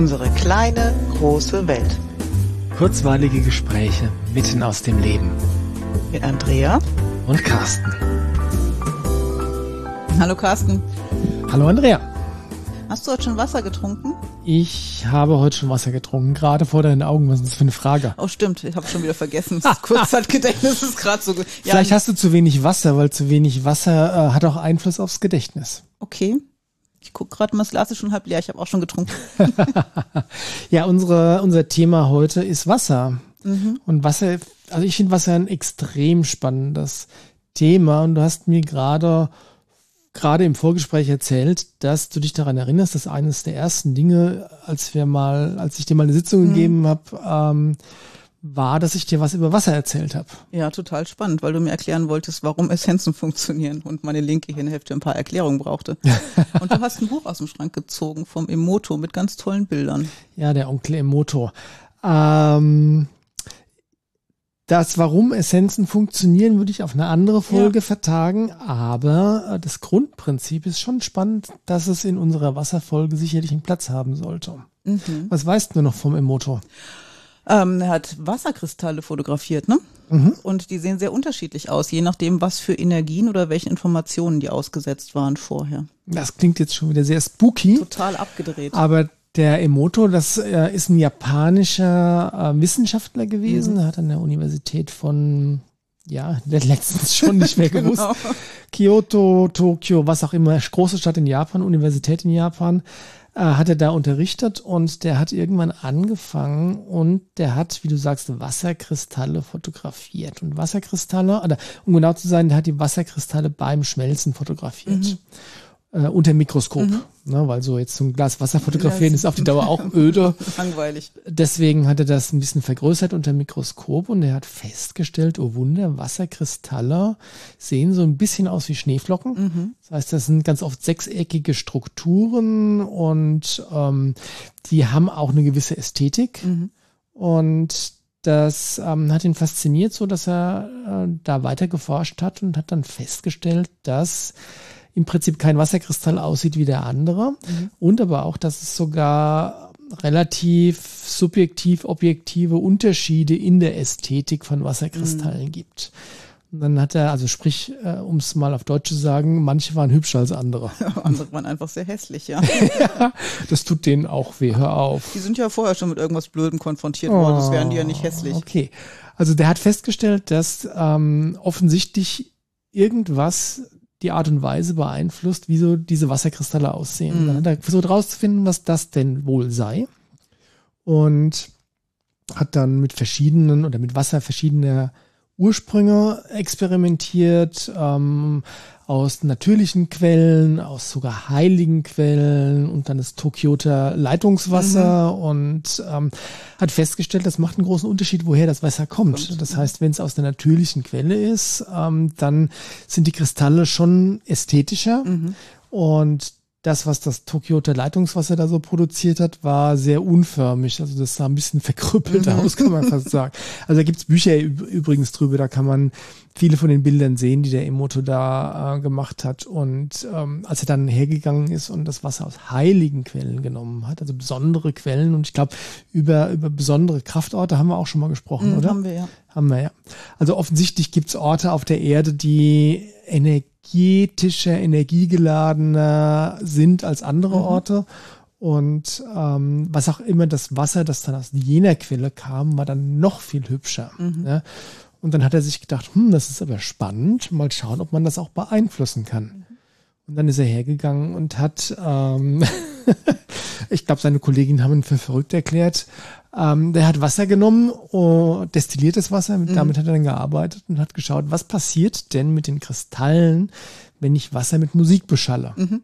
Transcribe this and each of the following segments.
Unsere kleine, große Welt. Kurzweilige Gespräche mitten aus dem Leben. Mit Andrea und Carsten. Hallo Carsten. Hallo Andrea. Hast du heute schon Wasser getrunken? Ich habe heute schon Wasser getrunken, gerade vor deinen Augen. Was ist das für eine Frage? Oh, stimmt. Ich habe schon wieder vergessen. Das Kurzzeitgedächtnis ist gerade so gut. Ja, Vielleicht hast du zu wenig Wasser, weil zu wenig Wasser äh, hat auch Einfluss aufs Gedächtnis. Okay. Ich gucke gerade mal, das Glas ist schon halb leer. Ich habe auch schon getrunken. ja, unsere, unser Thema heute ist Wasser. Mhm. Und Wasser, also ich finde Wasser ein extrem spannendes Thema. Und du hast mir gerade gerade im Vorgespräch erzählt, dass du dich daran erinnerst, dass eines der ersten Dinge, als wir mal, als ich dir mal eine Sitzung mhm. gegeben habe, ähm, war, dass ich dir was über Wasser erzählt habe. Ja, total spannend, weil du mir erklären wolltest, warum Essenzen funktionieren und meine linke Hirnhälfte ein paar Erklärungen brauchte. und du hast ein Buch aus dem Schrank gezogen vom Emoto mit ganz tollen Bildern. Ja, der Onkel Emoto. Ähm, das, warum Essenzen funktionieren, würde ich auf eine andere Folge ja. vertagen. Aber äh, das Grundprinzip ist schon spannend, dass es in unserer Wasserfolge sicherlich einen Platz haben sollte. Mhm. Was weißt du noch vom Emoto? Ähm, er hat Wasserkristalle fotografiert, ne? Mhm. Und die sehen sehr unterschiedlich aus, je nachdem, was für Energien oder welchen Informationen die ausgesetzt waren vorher. Das klingt jetzt schon wieder sehr spooky. Total abgedreht. Aber der Emoto, das äh, ist ein japanischer äh, Wissenschaftler gewesen, mhm. hat an der Universität von, ja, letztens schon nicht mehr gewusst. genau. Kyoto, Tokio, was auch immer, große Stadt in Japan, Universität in Japan, äh, hat er da unterrichtet und der hat irgendwann angefangen und der hat, wie du sagst, Wasserkristalle fotografiert. Und Wasserkristalle, oder um genau zu sein, der hat die Wasserkristalle beim Schmelzen fotografiert. Mhm äh, unter Mikroskop. Mhm. Ne, weil so jetzt so ein Glas Wasser fotografieren ja, ist auf die Dauer auch öde. Langweilig. Deswegen hat er das ein bisschen vergrößert unter Mikroskop und er hat festgestellt, oh Wunder, Wasserkristalle sehen so ein bisschen aus wie Schneeflocken. Mhm. Das heißt, das sind ganz oft sechseckige Strukturen und ähm, die haben auch eine gewisse Ästhetik. Mhm. Und das ähm, hat ihn fasziniert, so dass er äh, da weiter geforscht hat und hat dann festgestellt, dass im Prinzip kein Wasserkristall aussieht wie der andere mhm. und aber auch, dass es sogar relativ subjektiv objektive Unterschiede in der Ästhetik von Wasserkristallen mhm. gibt. Und dann hat er, also sprich, äh, um es mal auf Deutsch zu sagen, manche waren hübscher als andere. andere waren einfach sehr hässlich, ja. ja. Das tut denen auch weh, hör auf. Die sind ja vorher schon mit irgendwas Blödem konfrontiert worden, das wären die ja nicht hässlich. Okay. Also der hat festgestellt, dass ähm, offensichtlich irgendwas die Art und Weise beeinflusst, wie so diese Wasserkristalle aussehen. Mhm. Dann hat er versucht herauszufinden, was das denn wohl sei. Und hat dann mit verschiedenen oder mit Wasser verschiedener Ursprünge experimentiert, ähm, aus natürlichen Quellen, aus sogar heiligen Quellen und dann das Tokioter Leitungswasser mhm. und ähm, hat festgestellt, das macht einen großen Unterschied, woher das Wasser kommt. Das heißt, wenn es aus der natürlichen Quelle ist, ähm, dann sind die Kristalle schon ästhetischer mhm. und das, was das Tokioter Leitungswasser da so produziert hat, war sehr unförmig. Also das sah ein bisschen verkrüppelt mhm. aus, kann man fast sagen. Also da gibt's Bücher übrigens drüber, da kann man viele von den Bildern sehen, die der Emoto da äh, gemacht hat. Und ähm, als er dann hergegangen ist und das Wasser aus heiligen Quellen genommen hat, also besondere Quellen, und ich glaube, über, über besondere Kraftorte haben wir auch schon mal gesprochen, mhm, oder? Haben wir, ja. Haben wir, ja. Also offensichtlich gibt's Orte auf der Erde, die energetischer, energiegeladener sind als andere mhm. Orte. Und ähm, was auch immer das Wasser, das dann aus jener Quelle kam, war dann noch viel hübscher. Mhm. Ne? Und dann hat er sich gedacht, hm, das ist aber spannend, mal schauen, ob man das auch beeinflussen kann. Mhm. Und dann ist er hergegangen und hat, ähm, ich glaube, seine Kolleginnen haben ihn für verrückt erklärt, ähm, der hat Wasser genommen, oh, destilliertes Wasser, mhm. damit hat er dann gearbeitet und hat geschaut, was passiert denn mit den Kristallen, wenn ich Wasser mit Musik beschalle. Mhm.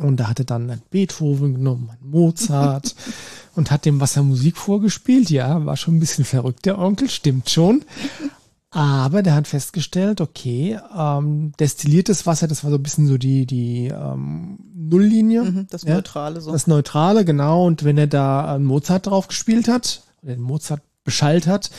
Und da hat er dann einen Beethoven genommen, einen Mozart und hat dem Wasser Musik vorgespielt. Ja, war schon ein bisschen verrückt, der Onkel, stimmt schon. Aber der hat festgestellt, okay, ähm, destilliertes Wasser, das war so ein bisschen so die, die ähm, Nulllinie. Mhm, das Neutrale so. Das Neutrale, genau. Und wenn er da einen Mozart drauf gespielt hat, oder den Mozart beschallt hat,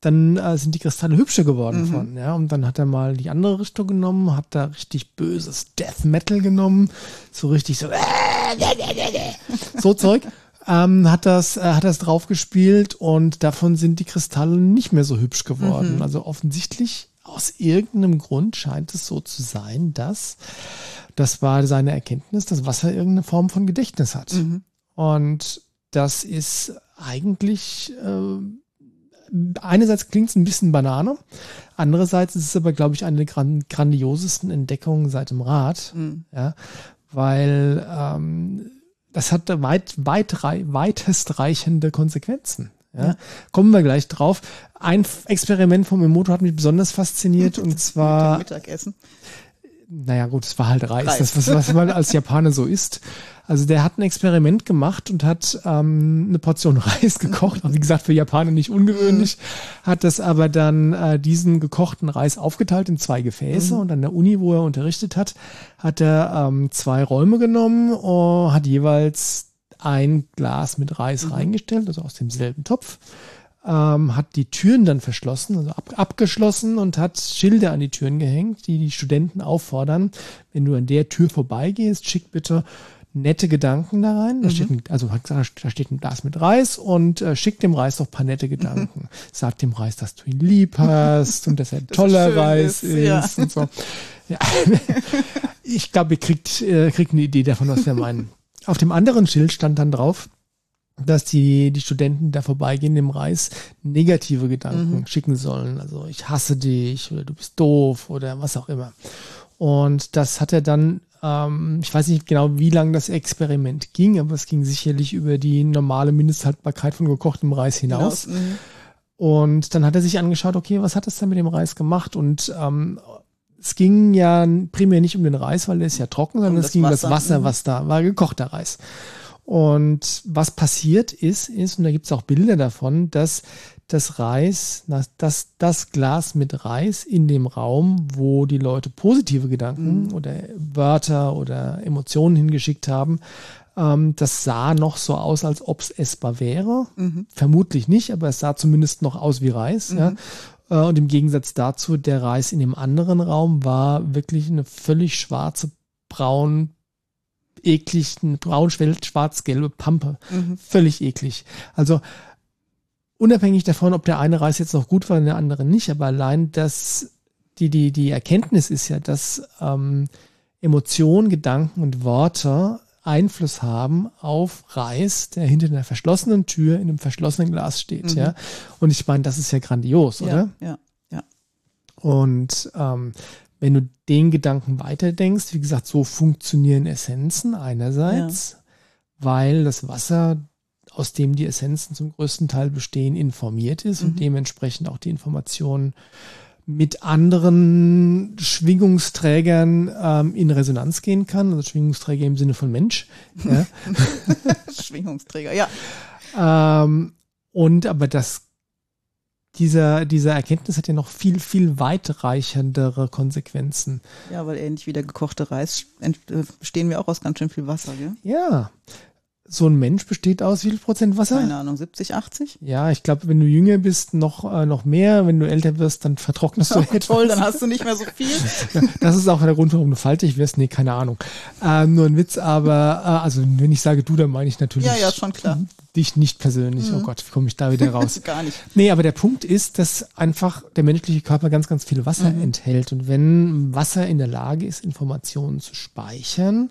dann äh, sind die Kristalle hübscher geworden mhm. von, ja. Und dann hat er mal die andere Richtung genommen, hat da richtig böses Death Metal genommen, so richtig so, so Zeug. Ähm, hat das, äh, hat das draufgespielt und davon sind die Kristalle nicht mehr so hübsch geworden. Mhm. Also offensichtlich aus irgendeinem Grund scheint es so zu sein, dass das war seine Erkenntnis, dass Wasser irgendeine Form von Gedächtnis hat. Mhm. Und das ist eigentlich äh, einerseits klingt es ein bisschen Banane, andererseits ist es aber, glaube ich, eine der gran grandiosesten Entdeckungen seit dem Rad, Mhm. ja, weil ähm, das hat weit, weit, rei- weitestreichende Konsequenzen. Ja. Kommen wir gleich drauf. Ein Experiment vom Emoto hat mich besonders fasziniert und zwar Mittagessen. Naja, gut, es war halt Reis, Reis. das, was, was man als Japaner so isst. Also der hat ein Experiment gemacht und hat ähm, eine Portion Reis gekocht. Wie gesagt, für Japaner nicht ungewöhnlich. Hat das aber dann äh, diesen gekochten Reis aufgeteilt in zwei Gefäße und an der Uni, wo er unterrichtet hat, hat er ähm, zwei Räume genommen und hat jeweils ein Glas mit Reis reingestellt, also aus demselben Topf ähm, hat die Türen dann verschlossen, also ab, abgeschlossen und hat Schilder an die Türen gehängt, die die Studenten auffordern, wenn du an der Tür vorbeigehst, schick bitte nette Gedanken da rein. Da steht ein, also hat gesagt, da steht ein Glas mit Reis und äh, schick dem Reis doch ein paar nette Gedanken. Sag dem Reis, dass du ihn lieb hast und dass er ein toller schön Reis ist, ja. ist und so. Ja. Ich glaube, ihr kriegt, äh, kriegt eine Idee davon, was wir meinen. Auf dem anderen Schild stand dann drauf, dass die, die Studenten, die da vorbeigehen, dem Reis negative Gedanken schicken sollen. Also ich hasse dich oder du bist doof oder was auch immer. Und das hat er dann, ähm, ich weiß nicht genau, wie lange das Experiment ging, aber es ging sicherlich über die normale Mindesthaltbarkeit von gekochtem Reis hinaus. Mhm. Und dann hat er sich angeschaut, okay, was hat das denn mit dem Reis gemacht? Und ähm, es ging ja primär nicht um den Reis, weil der ist ja trocken, sondern Um es ging um das Wasser, Wasser, mhm. was da war, gekochter Reis. Und was passiert ist, ist, und da gibt es auch Bilder davon, dass das Reis, dass das, Glas mit Reis in dem Raum, wo die Leute positive Gedanken Mhm. oder Wörter oder Emotionen hingeschickt haben, ähm, das sah noch so aus, als ob es essbar wäre. Mhm. Vermutlich nicht, aber es sah zumindest noch aus wie Reis. Ja. Äh, Und im Gegensatz dazu, der Reis in dem anderen Raum war wirklich eine völlig schwarze, braun, eklig, eine braun, schwarz-gelbe Pampe. Mhm. Völlig eklig. Also unabhängig davon, ob der eine Reis jetzt noch gut war und der andere nicht, aber allein das, die, die, die Erkenntnis ist ja, dass ähm, Emotionen, Gedanken und Worte Einfluss haben auf Reis, der hinter einer verschlossenen Tür in einem verschlossenen Glas steht, Mhm. ja. Und ich meine, das ist ja grandios, oder? Ja, ja, ja. Und ähm, wenn du den Gedanken weiterdenkst, wie gesagt, so funktionieren Essenzen einerseits, weil das Wasser, aus dem die Essenzen zum größten Teil bestehen, informiert ist und Mhm. dementsprechend auch die Informationen mit anderen Schwingungsträgern ähm, in Resonanz gehen kann, also Schwingungsträger im Sinne von Mensch. Ja. Schwingungsträger, ja. Ähm, und aber das, dieser, dieser Erkenntnis hat ja noch viel, viel weitreichendere Konsequenzen. Ja, weil ähnlich wie der gekochte Reis äh, bestehen wir auch aus ganz schön viel Wasser, gell? Ja. So ein Mensch besteht aus wie viel Prozent Wasser? Keine Ahnung, 70, 80? Ja, ich glaube, wenn du jünger bist, noch, äh, noch mehr. Wenn du älter wirst, dann vertrocknest du etwas. Toll, dann hast du nicht mehr so viel. Das ist auch der Grund, warum du faltig wirst. Nee, keine Ahnung. Ähm, nur ein Witz, aber äh, also wenn ich sage du, dann meine ich natürlich Ja, ja, schon klar. Dich nicht persönlich. Oh Gott, wie komme ich da wieder raus? Gar nicht. Nee, aber der Punkt ist, dass einfach der menschliche Körper ganz, ganz viel Wasser Mhm. enthält. Und wenn Wasser in der Lage ist, Informationen zu speichern,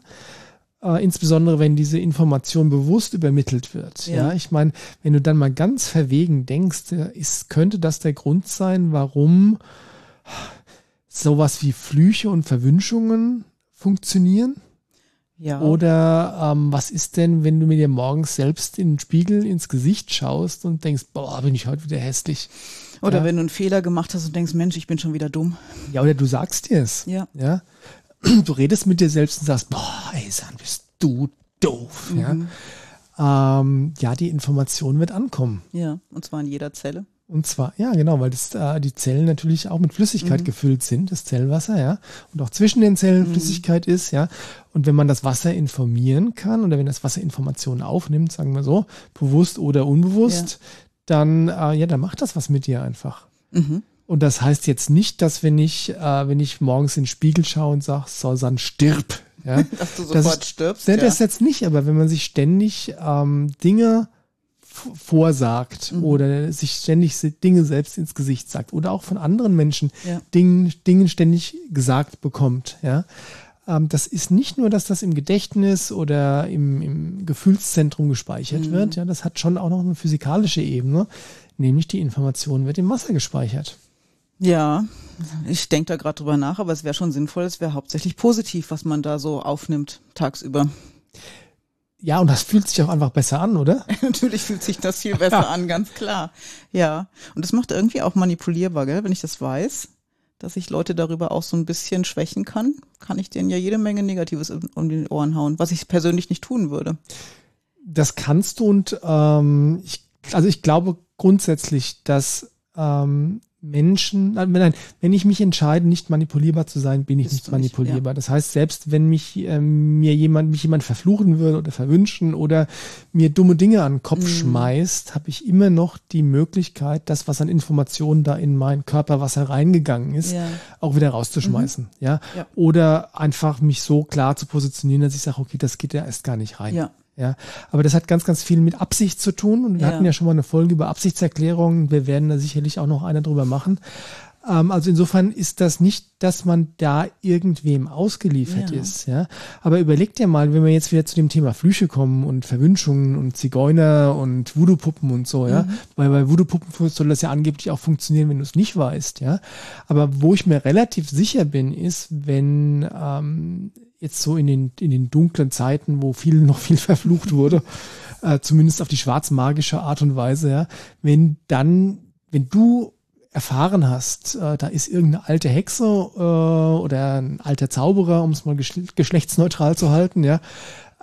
äh, insbesondere wenn diese Information bewusst übermittelt wird. Ja, Ja. ich meine, wenn du dann mal ganz verwegen denkst, äh, ist, könnte das der Grund sein, warum sowas wie Flüche und Verwünschungen funktionieren? Ja. Oder ähm, was ist denn, wenn du mir dir morgens selbst in den Spiegel ins Gesicht schaust und denkst, boah, bin ich heute wieder hässlich? Oder ja. wenn du einen Fehler gemacht hast und denkst, Mensch, ich bin schon wieder dumm. Ja, oder du sagst dir es. Ja. ja. Du redest mit dir selbst und sagst, boah, ey, San, bist du doof. Mhm. Ja. Ähm, ja, die Information wird ankommen. Ja, und zwar in jeder Zelle. Und zwar, ja, genau, weil das, äh, die Zellen natürlich auch mit Flüssigkeit Mhm. gefüllt sind, das Zellwasser, ja. Und auch zwischen den Zellen Mhm. Flüssigkeit ist, ja. Und wenn man das Wasser informieren kann oder wenn das Wasser Informationen aufnimmt, sagen wir so, bewusst oder unbewusst, dann, äh, ja, dann macht das was mit dir einfach. Mhm. Und das heißt jetzt nicht, dass wenn ich, äh, wenn ich morgens in den Spiegel schaue und sage, so, San, stirb, Ja? Dass du sofort das, stirbst. Ne, ja. Das jetzt nicht, aber wenn man sich ständig ähm, Dinge vorsagt mhm. oder sich ständig Dinge selbst ins Gesicht sagt oder auch von anderen Menschen ja. Dingen, Dingen ständig gesagt bekommt, ja. Ähm, das ist nicht nur, dass das im Gedächtnis oder im, im Gefühlszentrum gespeichert mhm. wird, ja, das hat schon auch noch eine physikalische Ebene, nämlich die Information wird im Wasser gespeichert. Ja, ich denke da gerade drüber nach, aber es wäre schon sinnvoll, es wäre hauptsächlich positiv, was man da so aufnimmt tagsüber. Ja, und das fühlt sich auch einfach besser an, oder? Natürlich fühlt sich das viel besser ja. an, ganz klar. Ja. Und das macht irgendwie auch manipulierbar, gell? Wenn ich das weiß, dass ich Leute darüber auch so ein bisschen schwächen kann, kann ich denen ja jede Menge Negatives um die Ohren hauen, was ich persönlich nicht tun würde. Das kannst du und ähm, ich, also ich glaube grundsätzlich, dass ähm, Menschen, nein, wenn ich mich entscheide, nicht manipulierbar zu sein, bin ich Bist nicht manipulierbar. Nicht, ja. Das heißt, selbst wenn mich ähm, mir jemand, mich jemand verfluchen würde oder verwünschen oder mir dumme Dinge an den Kopf mhm. schmeißt, habe ich immer noch die Möglichkeit, das, was an Informationen da in meinen Körper, was hereingegangen ist, ja. auch wieder rauszuschmeißen. Mhm. Ja? ja? Oder einfach mich so klar zu positionieren, dass ich sage, okay, das geht ja erst gar nicht rein. Ja. Ja, aber das hat ganz, ganz viel mit Absicht zu tun. Und wir ja. hatten ja schon mal eine Folge über Absichtserklärungen. Wir werden da sicherlich auch noch eine drüber machen. Ähm, also insofern ist das nicht, dass man da irgendwem ausgeliefert ja. ist. Ja, aber überlegt dir mal, wenn wir jetzt wieder zu dem Thema Flüche kommen und Verwünschungen und Zigeuner und Voodoo-Puppen und so, ja, mhm. weil bei Voodoo-Puppen soll das ja angeblich auch funktionieren, wenn du es nicht weißt. Ja, aber wo ich mir relativ sicher bin, ist, wenn ähm, jetzt so in den, in den dunklen Zeiten, wo viel noch viel verflucht wurde, äh, zumindest auf die schwarzmagische Art und Weise, ja, wenn dann, wenn du erfahren hast, äh, da ist irgendeine alte Hexe äh, oder ein alter Zauberer, um es mal geschlechtsneutral zu halten, ja,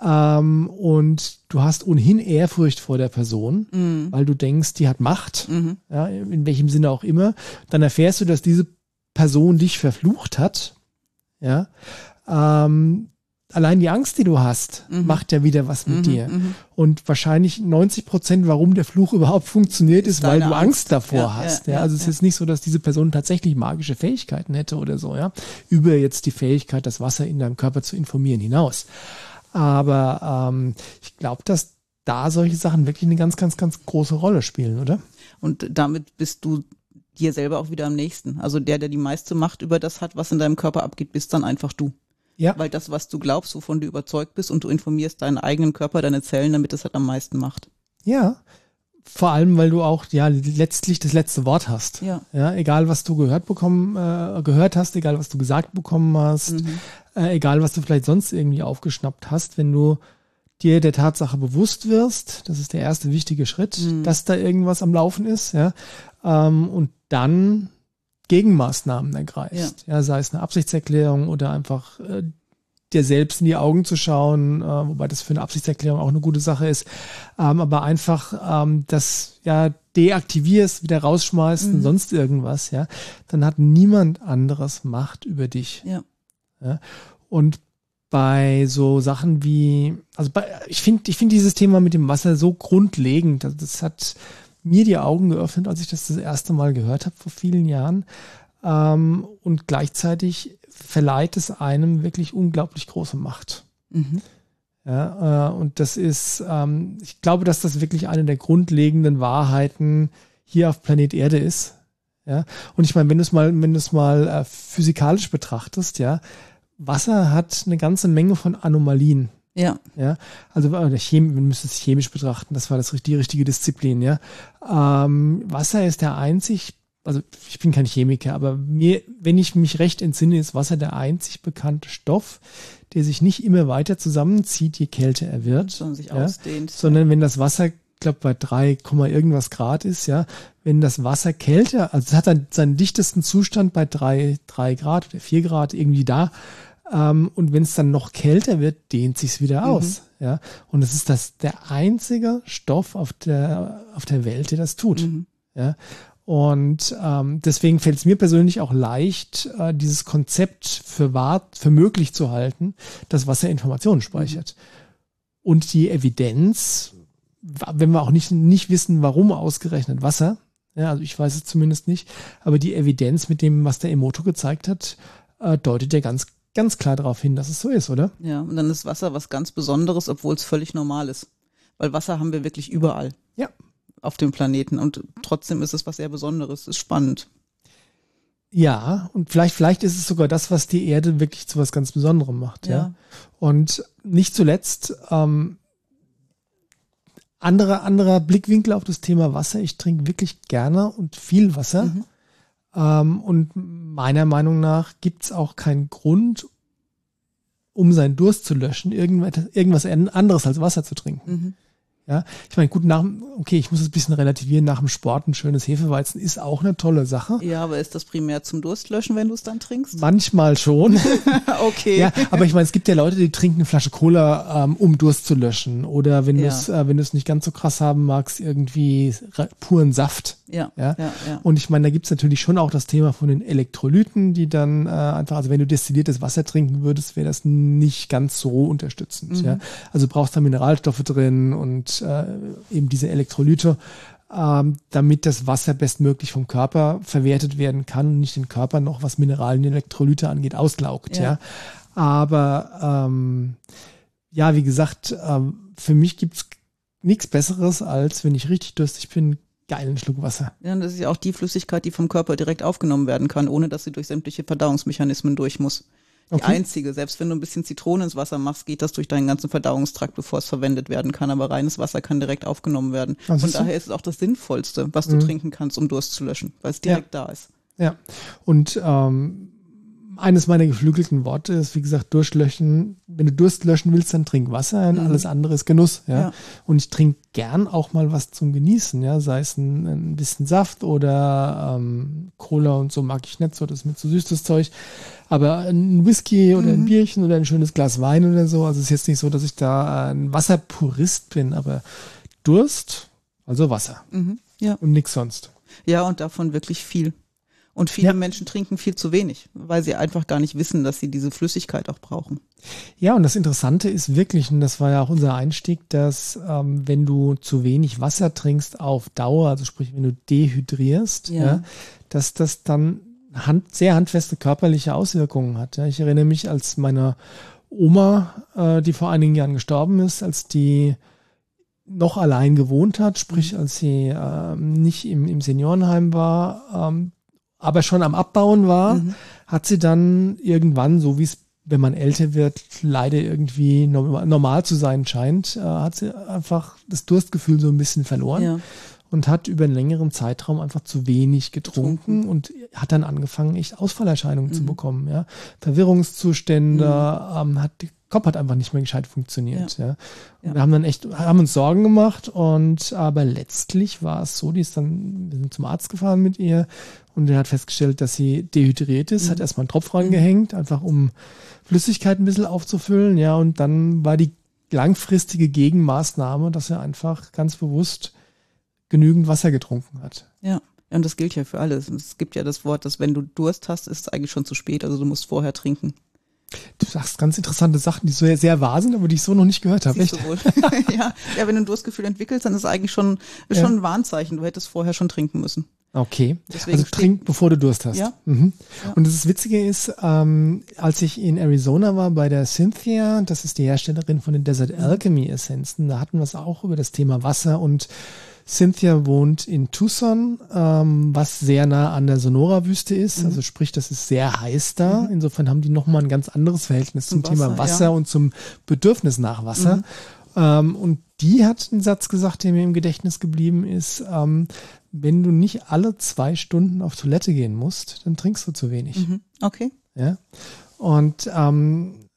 ähm, und du hast ohnehin Ehrfurcht vor der Person, mhm. weil du denkst, die hat Macht, mhm. ja, in welchem Sinne auch immer, dann erfährst du, dass diese Person dich verflucht hat, ja, ähm, allein die Angst, die du hast, mhm. macht ja wieder was mit mhm, dir. Mhm. Und wahrscheinlich 90 Prozent, warum der Fluch überhaupt funktioniert, ist, weil du Angst, Angst davor ja, hast. Ja, ja, also es ist nicht so, dass diese Person tatsächlich magische Fähigkeiten hätte oder so, ja. Über jetzt die Fähigkeit, das Wasser in deinem Körper zu informieren hinaus. Aber ähm, ich glaube, dass da solche Sachen wirklich eine ganz, ganz, ganz große Rolle spielen, oder? Und damit bist du dir selber auch wieder am nächsten. Also der, der die meiste Macht über das hat, was in deinem Körper abgeht, bist dann einfach du. Ja. Weil das, was du glaubst, wovon du überzeugt bist und du informierst deinen eigenen Körper, deine Zellen, damit es halt am meisten macht. Ja. Vor allem, weil du auch ja letztlich das letzte Wort hast. Ja. ja egal, was du gehört bekommen, äh, gehört hast, egal, was du gesagt bekommen hast, mhm. äh, egal, was du vielleicht sonst irgendwie aufgeschnappt hast, wenn du dir der Tatsache bewusst wirst, das ist der erste wichtige Schritt, mhm. dass da irgendwas am Laufen ist, ja, ähm, und dann Gegenmaßnahmen ergreifst. Ja. ja, sei es eine Absichtserklärung oder einfach äh, dir selbst in die Augen zu schauen, äh, wobei das für eine Absichtserklärung auch eine gute Sache ist, ähm, aber einfach ähm, das ja deaktivierst, wieder rausschmeißt mhm. und sonst irgendwas, ja, dann hat niemand anderes Macht über dich. Ja. ja? Und bei so Sachen wie, also bei, ich finde, ich finde dieses Thema mit dem Wasser so grundlegend. Also das hat mir die Augen geöffnet, als ich das das erste Mal gehört habe vor vielen Jahren. Ähm, und gleichzeitig verleiht es einem wirklich unglaublich große Macht. Mhm. Ja, äh, und das ist, ähm, ich glaube, dass das wirklich eine der grundlegenden Wahrheiten hier auf Planet Erde ist. Ja, und ich meine, wenn du es mal, wenn du es mal äh, physikalisch betrachtest, ja, Wasser hat eine ganze Menge von Anomalien. Ja. Ja. Also äh, Chem wir müssen es chemisch betrachten, das war das die richtige Disziplin, ja. Ähm, Wasser ist der einzig, also ich bin kein Chemiker, aber mir, wenn ich mich recht entsinne, ist Wasser der einzig bekannte Stoff, der sich nicht immer weiter zusammenzieht, je kälter er wird. Sondern sich ja, ausdehnt. Sondern wenn das Wasser glaube bei 3, irgendwas Grad ist, ja, wenn das Wasser kälter, also es hat dann seinen dichtesten Zustand bei 3, 3 Grad oder 4 Grad irgendwie da, ähm, und wenn es dann noch kälter wird, dehnt sich's wieder mhm. aus. Mhm. Ja, und es ist das der einzige Stoff auf der auf der Welt, der das tut. Mhm. Ja, und ähm, deswegen fällt es mir persönlich auch leicht, äh, dieses Konzept für wahr, für möglich zu halten, dass Wasser Informationen speichert. Mhm. Und die Evidenz, wenn wir auch nicht, nicht wissen, warum ausgerechnet Wasser, ja, also ich weiß es zumindest nicht, aber die Evidenz mit dem, was der Emoto gezeigt hat, äh, deutet ja ganz ganz klar darauf hin, dass es so ist, oder? Ja, und dann ist Wasser was ganz Besonderes, obwohl es völlig normal ist. Weil Wasser haben wir wirklich überall. Ja. Auf dem Planeten. Und trotzdem ist es was sehr Besonderes. Ist spannend. Ja, und vielleicht, vielleicht ist es sogar das, was die Erde wirklich zu was ganz Besonderem macht, ja. Ja. Und nicht zuletzt, ähm, anderer, anderer Blickwinkel auf das Thema Wasser. Ich trinke wirklich gerne und viel Wasser. Mhm. Ähm, und meiner Meinung nach gibt es auch keinen Grund, um seinen Durst zu löschen, irgendwas, irgendwas anderes als Wasser zu trinken. Mhm. Ja, ich meine, gut, nach, okay, ich muss es ein bisschen relativieren. Nach dem Sport ein schönes Hefeweizen ist auch eine tolle Sache. Ja, aber ist das primär zum Durstlöschen, wenn du es dann trinkst? Manchmal schon. okay. ja, aber ich meine, es gibt ja Leute, die trinken eine Flasche Cola, ähm, um Durst zu löschen. Oder wenn du Ja. es, äh, wenn du es nicht ganz so krass haben magst, irgendwie puren Saft. Ja, Ja. ja, ja. Und ich meine, da gibt's natürlich schon auch das Thema von den Elektrolyten, die dann äh, einfach, also wenn du destilliertes Wasser trinken würdest, wäre das nicht ganz so unterstützend. Mhm. Ja? Also brauchst da Mineralstoffe drin und äh, eben diese Elektrolyte, ähm, damit das Wasser bestmöglich vom Körper verwertet werden kann und nicht den Körper noch, was Mineralien und Elektrolyte angeht, auslaugt. Ja. Ja. Aber ähm, ja, wie gesagt, ähm, für mich gibt's nichts Besseres, als wenn ich richtig durstig bin, geilen Schluck Wasser. Ja, das ist ja auch die Flüssigkeit, die vom Körper direkt aufgenommen werden kann, ohne dass sie durch sämtliche Verdauungsmechanismen durch muss. Die Okay. einzige, selbst wenn du ein bisschen Zitrone ins Wasser machst, geht das durch deinen ganzen Verdauungstrakt, bevor es verwendet werden kann. Aber reines Wasser kann direkt aufgenommen werden. Ah, Von daher ist es auch das Sinnvollste, was du Mhm. trinken kannst, um Durst zu löschen, weil es direkt da ist. Ja, und ähm, eines meiner geflügelten Worte ist, wie gesagt, Durchlöschen. Wenn du Durst löschen willst, dann trink Wasser und Mhm. alles andere ist Genuss. Ja? Ja. Und ich trinke gern auch mal was zum Genießen, ja, sei es ein, ein bisschen Saft oder ähm, Cola und so mag ich nicht so, das ist mir zu süß das Zeug. Aber ein Whisky oder ein Mhm. Bierchen oder ein schönes Glas Wein oder so. Also es ist jetzt nicht so, dass ich da ein Wasserpurist bin, aber Durst, also Wasser Mhm. Ja. und nix sonst. ja, und davon wirklich viel. Und viele Ja. Menschen trinken viel zu wenig, weil sie einfach gar nicht wissen, dass sie diese Flüssigkeit auch brauchen. Ja, und das Interessante ist wirklich, und das war ja auch unser Einstieg, dass ähm, wenn du zu wenig Wasser trinkst auf Dauer, also sprich, wenn du dehydrierst, ja. Ja. dass das dann hand, sehr handfeste körperliche Auswirkungen hat. Ja. Ich erinnere mich, als meine Oma, äh, die vor einigen Jahren gestorben ist, als die noch allein gewohnt hat, sprich, als sie ähm, nicht im, im Seniorenheim war, ähm, aber schon am Abbauen war, Mhm. hat sie dann irgendwann, so wie es, wenn man älter wird, leider irgendwie norm- normal zu sein scheint, äh, hat sie einfach das Durstgefühl so ein bisschen verloren Ja. Und hat über einen längeren Zeitraum einfach zu wenig getrunken, Getrunken. und hat dann angefangen, echt Ausfallerscheinungen zu Mhm. bekommen, ja. Verwirrungszustände, ähm, hat, der Kopf hat einfach nicht mehr gescheit funktioniert, ja. Und Ja. wir haben dann echt, haben uns Sorgen gemacht und aber letztlich war es so, die ist dann, wir sind zum Arzt gefahren mit ihr und der hat festgestellt, dass sie dehydriert ist, Mhm. hat erstmal einen Tropf rangehängt, einfach um Flüssigkeit ein bisschen aufzufüllen, ja, und dann war die langfristige Gegenmaßnahme, dass er einfach ganz bewusst genügend Wasser getrunken hat. Ja. Ja, und das gilt ja für alles. Es gibt ja das Wort, dass wenn du Durst hast, ist es eigentlich schon zu spät. Also du musst vorher trinken. Du sagst ganz interessante Sachen, die so sehr wahr sind, aber die ich so noch nicht gehört habe. Siehst Echt? ja. ja, wenn du ein Durstgefühl entwickelst, dann ist es eigentlich schon, ist schon ein Warnzeichen. Du hättest vorher schon trinken müssen. Okay. Deswegen also trink, bevor du Durst hast. Ja. Mhm. Ja. Und das Witzige ist, ähm, als ich in Arizona war bei der Cynthia, das ist die Herstellerin von den Desert. Alchemy Essenzen, da hatten wir es auch über das Thema Wasser und Cynthia wohnt in Tucson, ähm, was sehr nah an der Sonora-Wüste ist. Mhm. Also sprich, das ist sehr heiß da. Insofern haben die nochmal ein ganz anderes Verhältnis zum, Zum Thema Wasser, Wasser ja. und zum Bedürfnis nach Wasser. Mhm. Ähm, und die hat einen Satz gesagt, der mir im Gedächtnis geblieben ist. Ähm, wenn du nicht alle zwei Stunden auf Toilette gehen musst, dann trinkst du zu wenig. Mhm. Okay. Ja? Und ähm,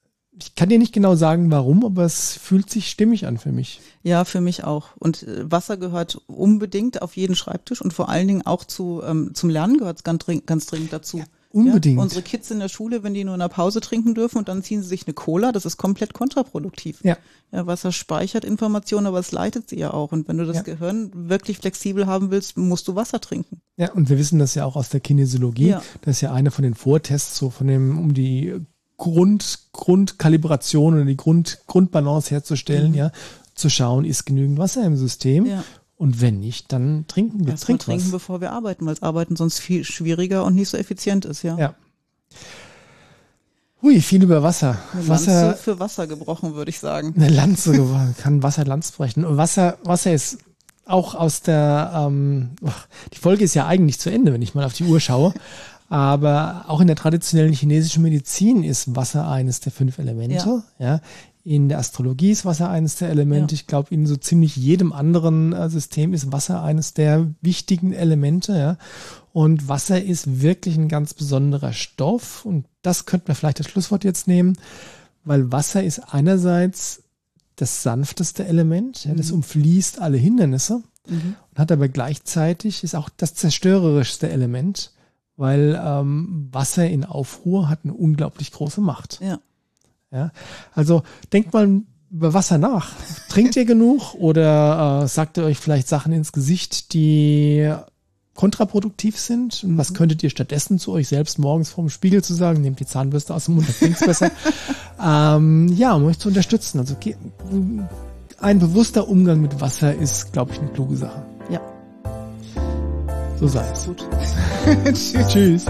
ich kann dir nicht genau sagen, warum, aber es fühlt sich stimmig an für mich. Ja, für mich auch. Und äh, Wasser gehört unbedingt auf jeden Schreibtisch und vor allen Dingen auch zu, ähm, zum Lernen gehört es ganz, ganz dringend dazu. unbedingt. Ja, unsere Kids in der Schule, wenn die nur in der Pause trinken dürfen und dann ziehen sie sich eine Cola, das ist komplett kontraproduktiv. Ja. Ja, Wasser speichert Informationen, aber es leitet sie ja auch. Und wenn du das Ja. Gehirn wirklich flexibel haben willst, musst du Wasser trinken. Ja, und wir wissen das ja auch aus der Kinesiologie. Ja. Das ist ja eine von den Vortests, so von dem, um die Grund, Grundkalibration oder die Grund, Grundbalance herzustellen, Mhm. ja, zu schauen, ist genügend Wasser im System. Ja. Und wenn nicht, dann trinken wir. Trink trinken, was. bevor wir arbeiten, weil das Arbeiten sonst viel schwieriger und nicht so effizient ist, ja. Ja. Hui, viel über Wasser. Eine Wasser Lanze für Wasser gebrochen, würde ich sagen. Eine Lanze geworden, kann Wasser Lanz brechen. Und Wasser, Wasser ist auch aus der, ähm, die Folge ist ja eigentlich zu Ende, wenn ich mal auf die Uhr schaue. Aber auch in der traditionellen chinesischen Medizin ist Wasser eines der fünf Elemente. Ja. ja. In der Astrologie ist Wasser eines der Elemente. Ja. Ich glaube, in so ziemlich jedem anderen äh, System ist Wasser eines der wichtigen Elemente. Ja. Und Wasser ist wirklich ein ganz besonderer Stoff. Und das könnte man vielleicht das Schlusswort jetzt nehmen, weil Wasser ist einerseits das sanfteste Element. Ja, das mhm. umfließt alle Hindernisse. Mhm. Und hat aber gleichzeitig ist auch das zerstörerischste Element weil ähm, Wasser in Aufruhr hat eine unglaublich große Macht. Ja. Ja, also denkt mal über Wasser nach. Trinkt ihr genug oder äh, sagt ihr euch vielleicht Sachen ins Gesicht, die kontraproduktiv sind? Und was mhm. könntet ihr stattdessen zu euch selbst morgens vorm Spiegel zu sagen? Nehmt die Zahnbürste aus dem Mund, dann klingt's besser. ähm, ja, um euch zu unterstützen. Also ein bewusster Umgang mit Wasser ist, glaube ich, eine kluge Sache. So sei es. Gut. Tschüss.